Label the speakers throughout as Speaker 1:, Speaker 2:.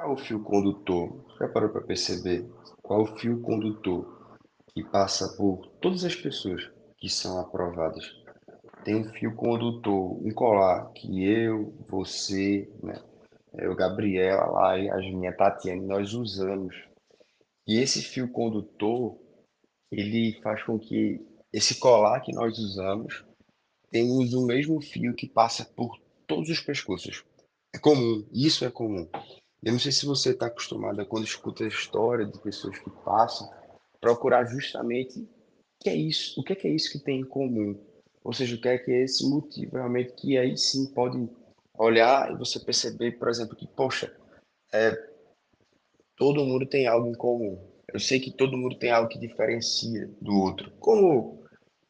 Speaker 1: Qual é o fio condutor? Já parou para perceber? Qual é o fio condutor que passa por todas as pessoas que são aprovadas? Tem um fio condutor, um colar que eu, você, né, eu, Gabriela, lá, e a minha Tatiane, nós usamos. E esse fio condutor, ele faz com que esse colar que nós usamos tenha o mesmo fio que passa por todos os pescoços. É comum, isso é comum. Eu não sei se você está acostumado a, quando escuta a história de pessoas que passam, procurar justamente o que é isso, o que é, que é isso que tem em comum. Ou seja, o que é que é esse motivo realmente que aí sim pode olhar e você perceber, por exemplo, que, poxa, é, todo mundo tem algo em comum. Eu sei que todo mundo tem algo que diferencia do outro. Como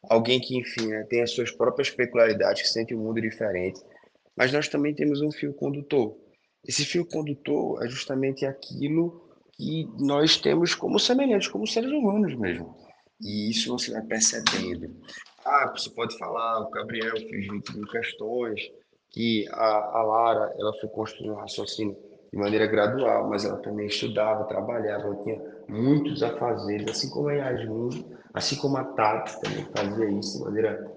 Speaker 1: alguém que, enfim, né, tem as suas próprias peculiaridades, que sente um mundo diferente. Mas nós também temos um fio condutor. Esse fio condutor é justamente aquilo que nós temos como semelhantes, como seres humanos mesmo. E isso você vai percebendo. Ah, você pode falar, o Gabriel fez 20 mil questões, que a, a Lara ela foi construindo um raciocínio de maneira gradual, mas ela também estudava, trabalhava, ela tinha muitos afazeres, assim como a Yasmin, assim como a Tati também fazia isso de maneira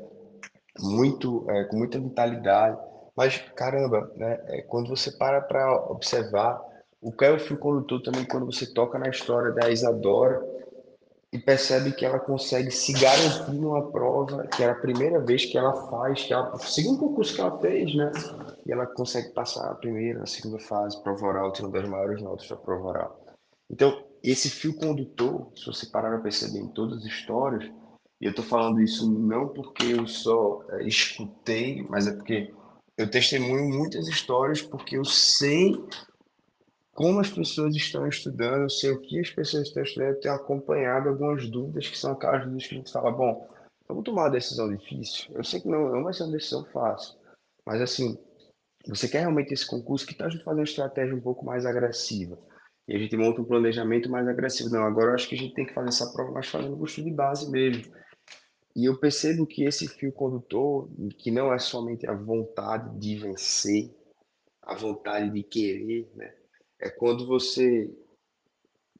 Speaker 1: muito, é, com muita vitalidade. Mas, caramba, né, é, quando você para para observar o que é o fio condutor também, quando você toca na história da Isadora e percebe que ela consegue se garantir numa prova, que era a primeira vez que ela faz, que ela, o segundo concurso que ela fez, né? E ela consegue passar a primeira, a segunda fase, prova oral, tem uma das maiores notas da prova oral. Então, esse fio condutor, se você parar para perceber em todas as histórias, e eu estou falando isso não porque eu só é, escutei, mas é porque eu testemunho muitas histórias porque eu sei como as pessoas estão estudando, eu sei o que as pessoas estão estudando, eu tenho acompanhado algumas dúvidas que são aquelas dúvidas que a gente fala, bom, vamos tomar uma decisão difícil. Eu sei que não, não vai ser uma decisão fácil, mas assim, você quer realmente esse concurso, que tal a gente fazer uma estratégia um pouco mais agressiva? E a gente monta um planejamento mais agressivo. Não, agora eu acho que a gente tem que fazer essa prova mais fazendo curso de base mesmo. E eu percebo que esse fio condutor, que não é somente a vontade de vencer, a vontade de querer, né? É quando você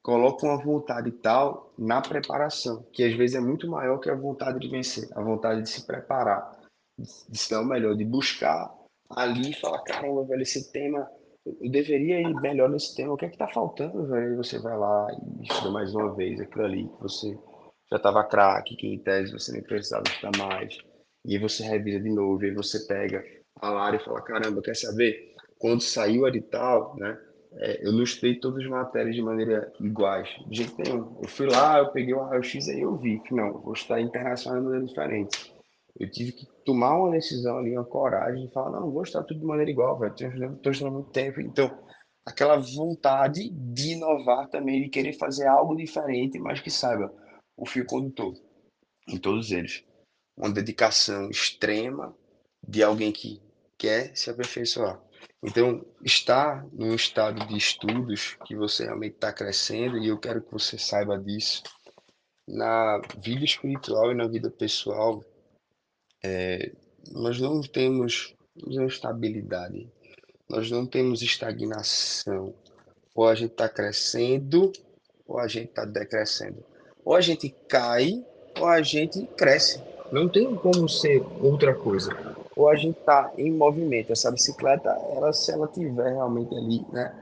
Speaker 1: coloca uma vontade tal na preparação, que às vezes é muito maior que a vontade de vencer, a vontade de se preparar, de se dar o melhor, de buscar ali e falar, caramba, velho, esse tema, eu deveria ir melhor nesse tema, o que é que tá faltando, velho? E você vai lá e estuda mais uma vez aquilo ali que você já estava craque, que em tese você nem precisava estudar mais. E aí você revisa de novo, e aí você pega a Lara e fala, caramba, quer saber? Quando saiu o edital, né? É, eu estudei todas as matérias de maneira iguais, de jeito nenhum. Eu fui lá, eu peguei o raio-x aí eu vi que não, vou estudar internacional de maneira diferente. Eu tive que tomar uma decisão ali, uma coragem, e falar, não, não vou estudar tudo de maneira igual, velho, estou estudando muito tempo. Então, aquela vontade de inovar também, de querer fazer algo diferente, mas que saiba, o fio condutor em todos eles. Uma dedicação extrema de alguém que quer se aperfeiçoar. Então, estar num estado de estudos que você realmente está crescendo, e eu quero que você saiba disso, na vida espiritual e na vida pessoal, é, nós não temos estabilidade, nós não temos estagnação. Ou a gente está crescendo, ou a gente está decrescendo ou a gente cai ou a gente cresce. Não tem como ser outra coisa. Ou a gente está em movimento. Essa bicicleta, ela, se ela tiver realmente ali, né,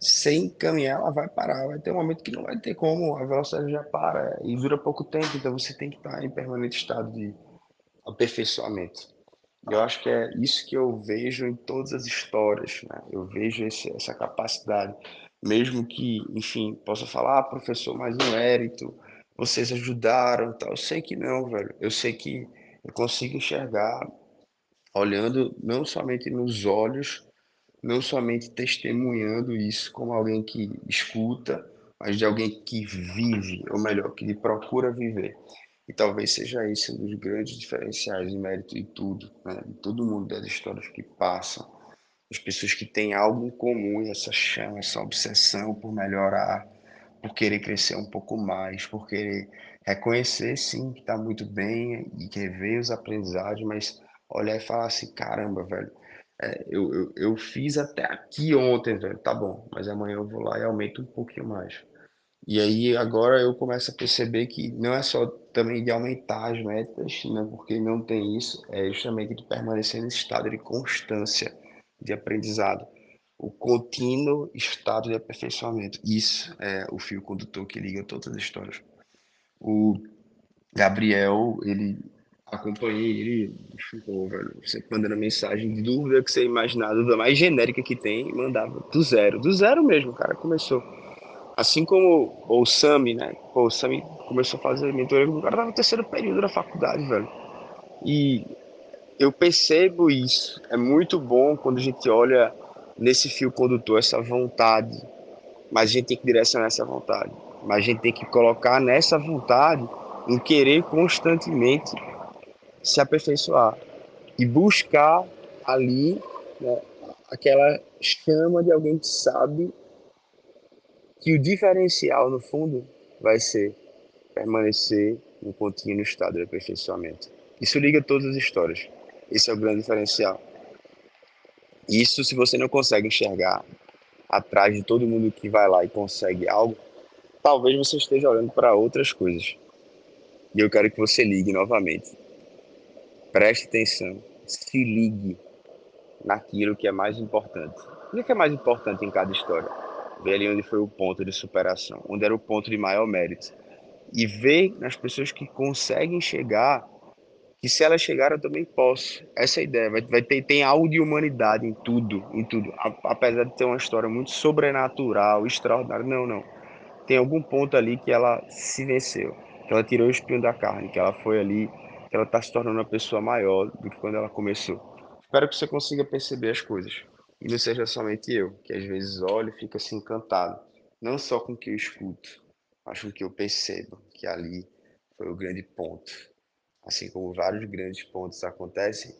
Speaker 1: sem caminhar, ela vai parar. Vai ter um momento que não vai ter como, a velocidade já para e dura pouco tempo. Então você tem que estar tá em permanente estado de aperfeiçoamento. Eu acho que é isso que eu vejo em todas as histórias. Né? Eu vejo esse, essa capacidade mesmo que, enfim, possa falar, ah, professor, mas no mérito, vocês ajudaram, tal. Eu sei que não, velho. Eu sei que eu consigo enxergar olhando não somente nos olhos, não somente testemunhando isso como alguém que escuta, mas de alguém que vive, ou melhor, que procura viver. E talvez seja esse um dos grandes diferenciais de mérito de tudo, né? de todo mundo das histórias que passam, as pessoas que têm algo em comum, essa chama, essa obsessão por melhorar, por querer crescer um pouco mais, por querer reconhecer sim que está muito bem e quer ver os aprendizados, mas olhar e falar assim, caramba, velho, É, eu, eu, eu fiz até aqui ontem, velho. Tá bom, mas amanhã eu vou lá e aumento um pouquinho mais. E aí agora eu começo a perceber que não é só também de aumentar as metas, né, porque não tem isso, é justamente de permanecer nesse estado de constância de aprendizado, o contínuo estado de aperfeiçoamento. Isso é o fio condutor que liga todas as histórias. O Gabriel, ele acompanhei ele, ficou, velho, você mandando mensagem de dúvida que você imaginar, a mais genérica que tem, mandava do zero, do zero mesmo, cara, começou. Assim como o Sami, né? Pô, o Sami começou a fazer mentoria, o cara tava no terceiro período da faculdade, velho. E eu percebo isso. É muito bom quando a gente olha nesse fio condutor essa vontade, mas a gente tem que direcionar essa vontade. Mas a gente tem que colocar nessa vontade um querer constantemente se aperfeiçoar e buscar ali né, aquela chama de alguém que sabe que o diferencial, no fundo, vai ser permanecer no contínuo estado de aperfeiçoamento. Isso liga todas as histórias. Esse é o grande diferencial. Isso, se você não consegue enxergar atrás de todo mundo que vai lá e consegue algo, talvez você esteja olhando para outras coisas. E eu quero que você ligue novamente. Preste atenção. Se ligue naquilo que é mais importante. O que é mais importante em cada história? Ver ali onde foi o ponto de superação, onde era o ponto de maior mérito. E ver nas pessoas que conseguem chegar que se elas chegaram eu também posso. Essa é a ideia. Vai, vai ter tem algo de humanidade em tudo, em tudo. apesar de ter uma história muito sobrenatural, extraordinária, não, não. Tem algum ponto ali que ela se venceu, que ela tirou o espinho da carne, que ela foi ali, que ela está se tornando uma pessoa maior do que quando ela começou. Espero que você consiga perceber as coisas. E não seja somente eu, que às vezes olho e fico assim encantado. Não só com o que eu escuto, mas com o que eu percebo, que ali foi o grande ponto. Assim como vários grandes pontos acontecem,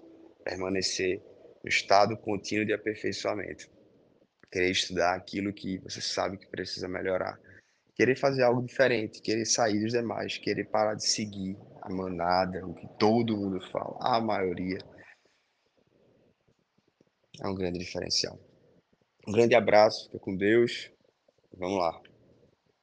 Speaker 1: permanecer no estado contínuo de aperfeiçoamento. Querer estudar aquilo que você sabe que precisa melhorar. Querer fazer algo diferente, querer sair dos demais, querer parar de seguir a manada, o que todo mundo fala, a maioria é um grande diferencial. Um grande abraço, fica com Deus. Vamos lá.